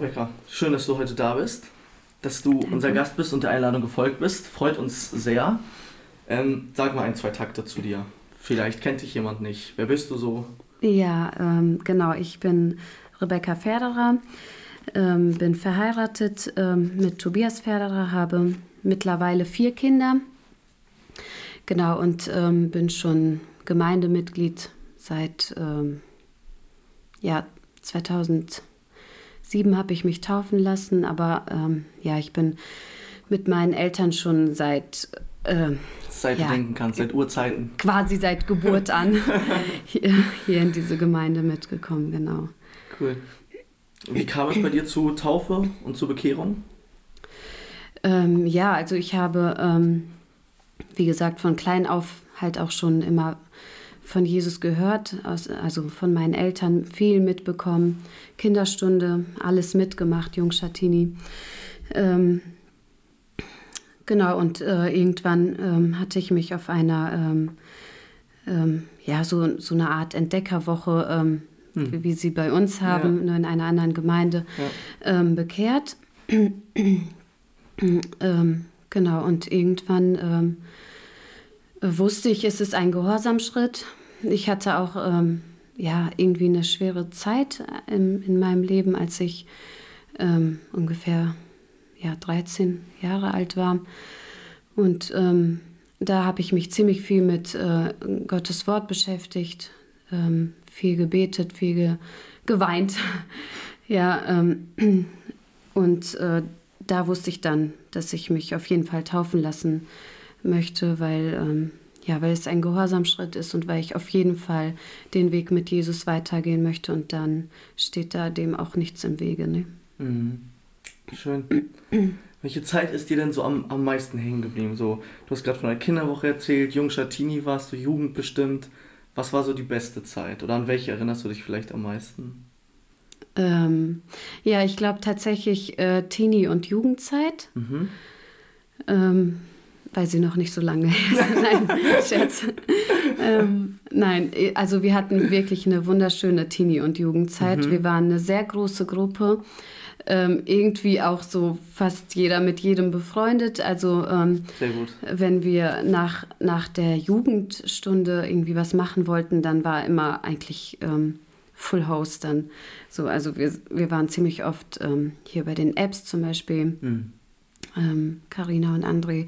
Rebecca, schön, dass du heute da bist, dass du Danke. unser mhm. Gast bist und der Einladung gefolgt bist. Freut uns sehr. Ähm, sag mal ein, zwei Takte zu dir. Vielleicht kennt dich jemand nicht. Wer bist du so? Ja, ähm, genau. Ich bin Rebecca Ferderer, ähm, bin verheiratet ähm, mit Tobias Ferderer, habe mittlerweile vier Kinder. Genau, und ähm, bin schon Gemeindemitglied seit ähm, ja, 2000 sieben habe ich mich taufen lassen, aber ähm, ja, ich bin mit meinen Eltern schon seit äh, seit ja, du denken kannst, seit Urzeiten. Quasi seit Geburt an hier, hier, in diese Gemeinde mitgekommen, genau. Cool. Wie kam es bei dir zu Taufe und zur Bekehrung? Ähm, ja, also ich habe, ähm, wie gesagt, von klein auf halt auch schon immer von Jesus gehört, also von meinen Eltern viel mitbekommen, Kinderstunde, alles mitgemacht, Jungschatini. Ähm, genau, und äh, irgendwann ähm, hatte ich mich auf einer, ähm, ähm, ja, so, so eine Art Entdeckerwoche, ähm, wie, wie sie bei uns haben, Ja. nur in einer anderen Gemeinde, Ja. ähm, bekehrt. genau, und irgendwann wusste ich, es ist ein Gehorsamschritt. Ich hatte auch ähm, ja, irgendwie eine schwere Zeit in, in meinem Leben, als ich ähm, ungefähr ja, 13 Jahre alt war. Und ähm, da habe ich mich ziemlich viel mit äh, Gottes Wort beschäftigt, ähm, viel gebetet, viel ge geweint. ja, ähm, und äh, da wusste ich dann, dass ich mich auf jeden Fall taufen lassen möchte, weil, ähm, ja, weil es ein Gehorsamschritt ist und weil ich auf jeden Fall den Weg mit Jesus weitergehen möchte und dann steht da dem auch nichts im Wege. Ne? Mhm. Schön. Welche Zeit ist dir denn so am, am meisten hängen geblieben? So, du hast gerade von der Kinderwoche erzählt, Jungschatini warst du, Jugend bestimmt. Was war so die beste Zeit? Oder an welche erinnerst du dich vielleicht am meisten? Ähm, ja, ich glaube tatsächlich äh, Teenie- und Jugendzeit. Mhm. Ähm, weil sie noch nicht so lange her sind. Nein, Scherz. ähm, nein, also wir hatten wirklich eine wunderschöne Teenie- und Jugendzeit. Wir waren eine sehr große Gruppe. Ähm, irgendwie auch so fast jeder mit jedem befreundet. Also ähm, Sehr gut. wenn wir nach, nach der Jugendstunde irgendwie was machen wollten, dann war immer eigentlich ähm, Full House dann. So, also wir, wir waren ziemlich oft ähm, hier bei den Apps zum Beispiel Mhm. ähm, Carina und André.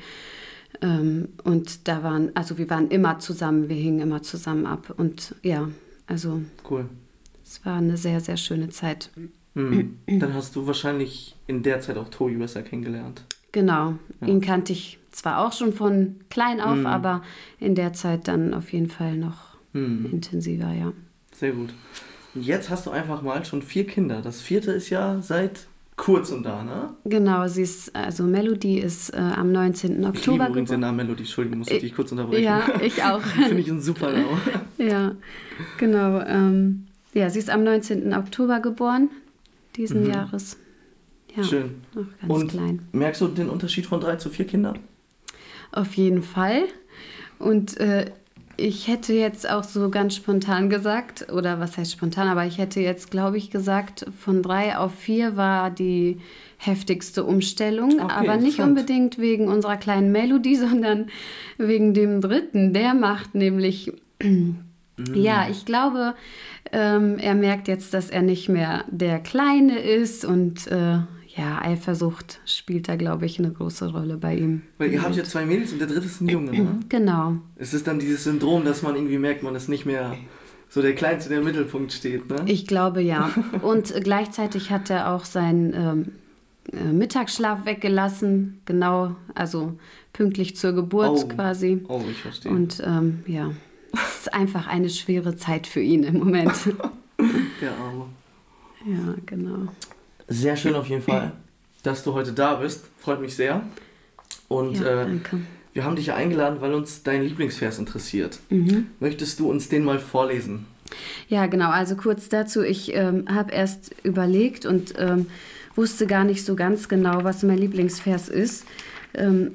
Ähm, und da waren, also wir waren immer zusammen, wir hingen immer zusammen ab. Und ja, also Cool. es war eine sehr, sehr schöne Zeit. Mhm. Dann hast du wahrscheinlich in der Zeit auch Tobi besser kennengelernt. Genau, Ja. ihn kannte ich zwar auch schon von klein auf, Mhm. aber in der Zeit dann auf jeden Fall noch Mhm. intensiver, ja. Sehr gut. Und jetzt hast du einfach mal schon vier Kinder. Das vierte ist ja seit kurzem da, ne? Genau, sie ist, also Melody ist äh, am 19. Ich liebe Oktober übrigens den. Namen Melody. Entschuldigung, muss ich dich kurz unterbrechen. Ja, ich auch. Finde ich einen super Namen. Ja, genau. Ähm, ja, sie ist am 19. Oktober geboren, diesen Mhm. Jahres. Ja, Schön. noch ganz Und klein. merkst du den Unterschied von drei zu vier Kindern? Auf jeden Fall. Und äh, ich hätte jetzt auch so ganz spontan gesagt, oder was heißt spontan, aber ich hätte jetzt, glaube ich, gesagt, von drei auf vier war die heftigste Umstellung, Okay, aber nicht unbedingt wegen unserer kleinen Melodie, sondern wegen dem dritten. Der macht nämlich, ja, ich glaube, ähm, er merkt jetzt, dass er nicht mehr der Kleine ist und äh, ja, Eifersucht spielt da, glaube ich, eine große Rolle bei ihm. Weil ihr habt ja zwei Mädels und der dritte ist ein Junge, ne? Genau. Es ist dann dieses Syndrom, dass man irgendwie merkt, man ist nicht mehr so der Kleinste, der im Mittelpunkt steht, ne? Ich glaube ja. Und gleichzeitig hat er auch seinen ähm, äh, Mittagsschlaf weggelassen, genau, also pünktlich zur Geburt Oh. quasi. Oh, ich verstehe. Und ähm, ja, es ist einfach eine schwere Zeit für ihn im Moment. Der Arme. ja, genau. Sehr schön auf jeden Fall, dass du heute da bist. Freut mich sehr. Und Ja, äh, wir haben dich ja eingeladen, weil uns dein Lieblingsvers interessiert. Mhm. Möchtest du uns den mal vorlesen? Ja, genau. Also kurz dazu, ich ähm, habe erst überlegt und ähm, wusste gar nicht so ganz genau, was mein Lieblingsvers ist. Ähm,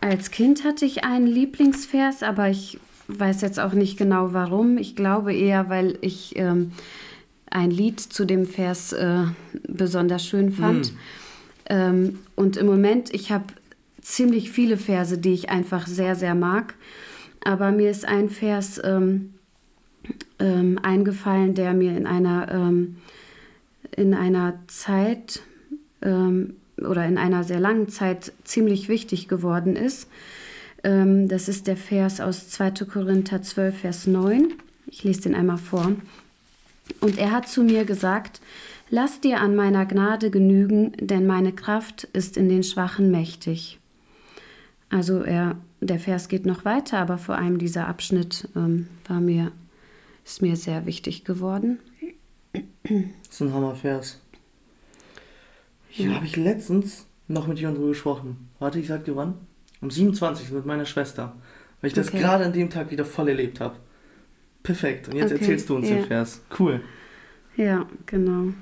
als Kind hatte ich einen Lieblingsvers, aber ich weiß jetzt auch nicht genau warum. Ich glaube eher, weil ich ähm, ein Lied zu dem Vers äh, besonders schön fand. Mm. Ähm, und im Moment, ich habe ziemlich viele Verse, die ich einfach sehr, sehr mag. Aber mir ist ein Vers ähm, ähm, eingefallen, der mir in einer, ähm, in einer Zeit ähm, oder in einer sehr langen Zeit ziemlich wichtig geworden ist. Ähm, das ist der Vers aus 2. Korinther 12, Vers 9. Ich lese den einmal vor. Und er hat zu mir gesagt, Lass dir an meiner Gnade genügen, denn meine Kraft ist in den Schwachen mächtig. Also er, der Vers geht noch weiter, aber vor allem dieser Abschnitt ähm, war mir, ist mir sehr wichtig geworden. Das ist ein Hammervers. Hier ja. habe ich letztens noch mit jemandem drüber gesprochen. Warte, ich sag dir wann? Um 27 mit meiner Schwester. Weil ich das okay. gerade an dem Tag wieder voll erlebt habe. Perfekt. Und jetzt okay. erzählst du uns ja. den Vers. Cool. Ja, genau.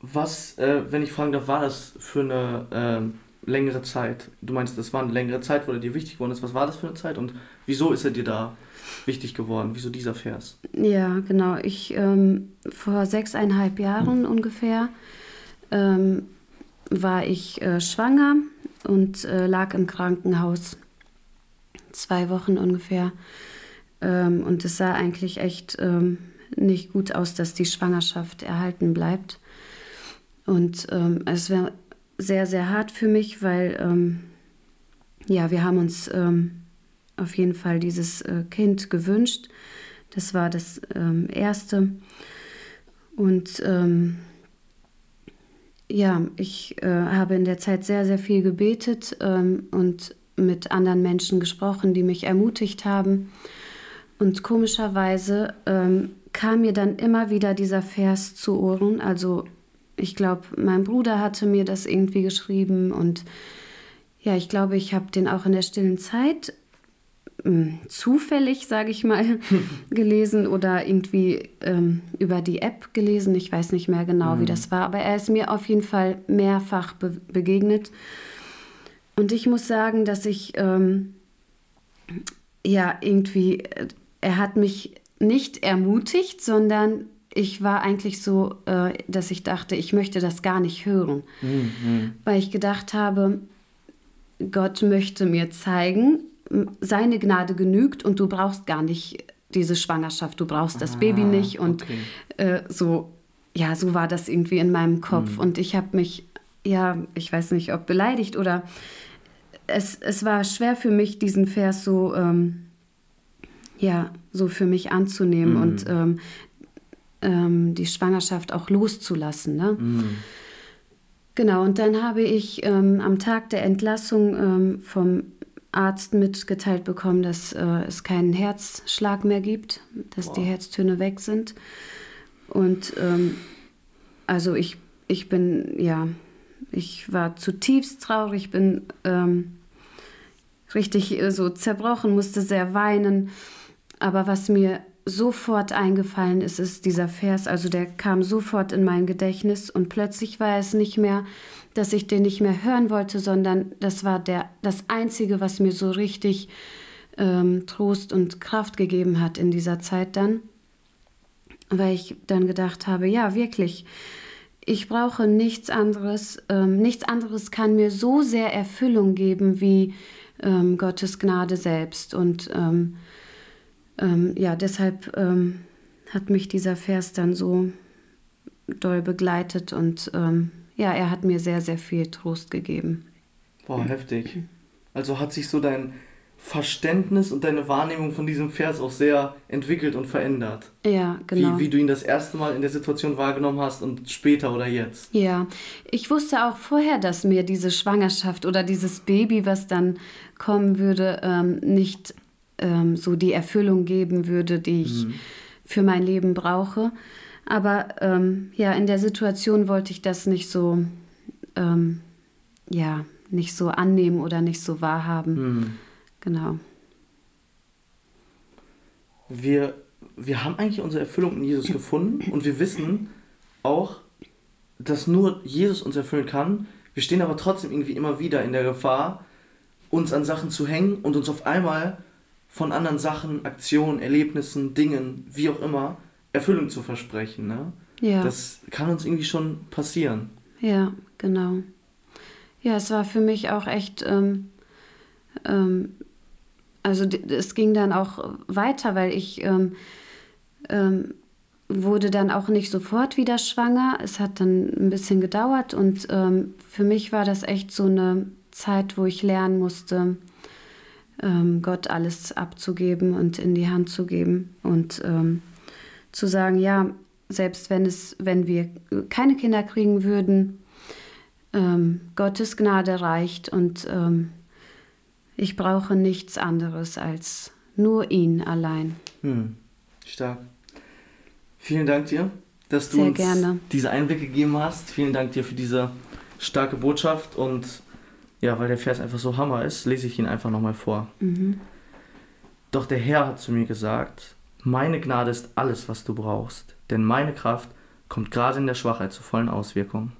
Was, äh, wenn ich fragen darf, war das für eine äh, längere Zeit? Du meinst, das war eine längere Zeit, wo er dir wichtig geworden ist. Was war das für eine Zeit und wieso ist er dir da wichtig geworden? Wieso dieser Vers? Ja, genau. Ich ähm, vor sechseinhalb Jahren hm. ungefähr ähm, war ich äh, schwanger und äh, lag im Krankenhaus. Zwei Wochen ungefähr. Ähm, und es sah eigentlich echt ähm, nicht gut aus, dass die Schwangerschaft erhalten bleibt. Und ähm, es wäre sehr, sehr hart für mich, weil ähm, ja, wir haben uns ähm, auf jeden Fall dieses äh, Kind gewünscht. Das war das ähm, erste. Und ja, ich äh, habe in der Zeit sehr, sehr viel gebetet ähm, und mit anderen Menschen gesprochen, die mich ermutigt haben. Und komischerweise kam mir dann immer wieder dieser Vers zu Ohren, also ich glaube, mein Bruder hatte mir das irgendwie geschrieben und ja, ich glaube, ich habe den auch in der stillen Zeit mh, hm, zufällig, sage ich mal, gelesen oder irgendwie ähm, über die App gelesen. Ich weiß nicht mehr genau, mhm. wie das war, aber er ist mir auf jeden Fall mehrfach be begegnet. Und ich muss sagen, dass ich ähm, ja irgendwie, äh, er hat mich nicht ermutigt, sondern ich war eigentlich so, äh, dass ich dachte, ich möchte das gar nicht hören, mhm. weil ich gedacht habe, Gott möchte mir zeigen, seine Gnade genügt und du brauchst gar nicht diese Schwangerschaft, du brauchst das ah, Baby nicht und okay. äh, so, ja, so war das irgendwie in meinem Kopf mhm. und ich habe mich, ja, ich weiß nicht, ob beleidigt oder es, es war schwer für mich, diesen Vers so, ähm, ja, so für mich anzunehmen mhm. und ähm, ähm, die Schwangerschaft auch loszulassen. Ne? Mhm. Genau, und dann habe ich ähm, am Tag der Entlassung ähm, vom Arzt mitgeteilt bekommen, dass äh, es keinen Herzschlag mehr gibt, dass wow. die Herztöne weg sind. Und ähm, also ich, ich bin, ja, ich war zutiefst traurig, bin ähm, richtig äh, so zerbrochen, musste sehr weinen. Aber was mir sofort eingefallen ist, ist dieser Vers. Also der kam sofort in mein Gedächtnis und plötzlich war es nicht mehr, dass ich den nicht mehr hören wollte, sondern das war der, das Einzige, was mir so richtig ähm, Trost und Kraft gegeben hat in dieser Zeit dann. Weil ich dann gedacht habe, ja, wirklich, ich brauche nichts anderes. Ähm, nichts anderes kann mir so sehr Erfüllung geben wie ähm, Gottes Gnade selbst. Und ähm, ja, deshalb ähm, hat mich dieser Vers dann so doll begleitet und ähm, ja, er hat mir sehr, sehr viel Trost gegeben. Boah, heftig. Also hat sich so dein Verständnis und deine Wahrnehmung von diesem Vers auch sehr entwickelt und verändert. Ja, genau. Wie, wie du ihn das erste Mal in der Situation wahrgenommen hast und später oder jetzt. Ja, ich wusste auch vorher, dass mir diese Schwangerschaft oder dieses Baby, was dann kommen würde, ähm, nicht ähm, so die Erfüllung geben würde, die ich mhm. für mein Leben brauche. Aber ähm, ja, in der Situation wollte ich das nicht so, ähm, ja, nicht so annehmen oder nicht so wahrhaben. Mhm. Genau. Wir, wir haben eigentlich unsere Erfüllung in Jesus gefunden und wir wissen auch, dass nur Jesus uns erfüllen kann. Wir stehen aber trotzdem irgendwie immer wieder in der Gefahr, uns an Sachen zu hängen und uns auf einmal von anderen Sachen, Aktionen, Erlebnissen, Dingen, wie auch immer, Erfüllung zu versprechen. Ne? Ja. Das kann uns irgendwie schon passieren. Ja, genau. Ja, es war für mich auch echt, ähm, ähm, also es ging dann auch weiter, weil ich ähm, ähm, wurde dann auch nicht sofort wieder schwanger. Es hat dann ein bisschen gedauert und ähm, für mich war das echt so eine Zeit, wo ich lernen musste, ähm, Gott alles abzugeben und in die Hand zu geben und ähm, zu sagen, ja, selbst wenn es, wenn wir keine Kinder kriegen würden, ähm, Gottes Gnade reicht und ähm, ich brauche nichts anderes als nur ihn allein. Hm. Stark. Vielen Dank dir, dass du Sehr uns gerne. diese Einblicke gegeben hast. Vielen Dank dir für diese starke Botschaft und ja, weil der Vers einfach so Hammer ist, lese ich ihn einfach nochmal vor. Mhm. Doch der Herr hat zu mir gesagt, meine Gnade ist alles, was du brauchst, denn meine Kraft kommt gerade in der Schwachheit zu vollen Auswirkungen.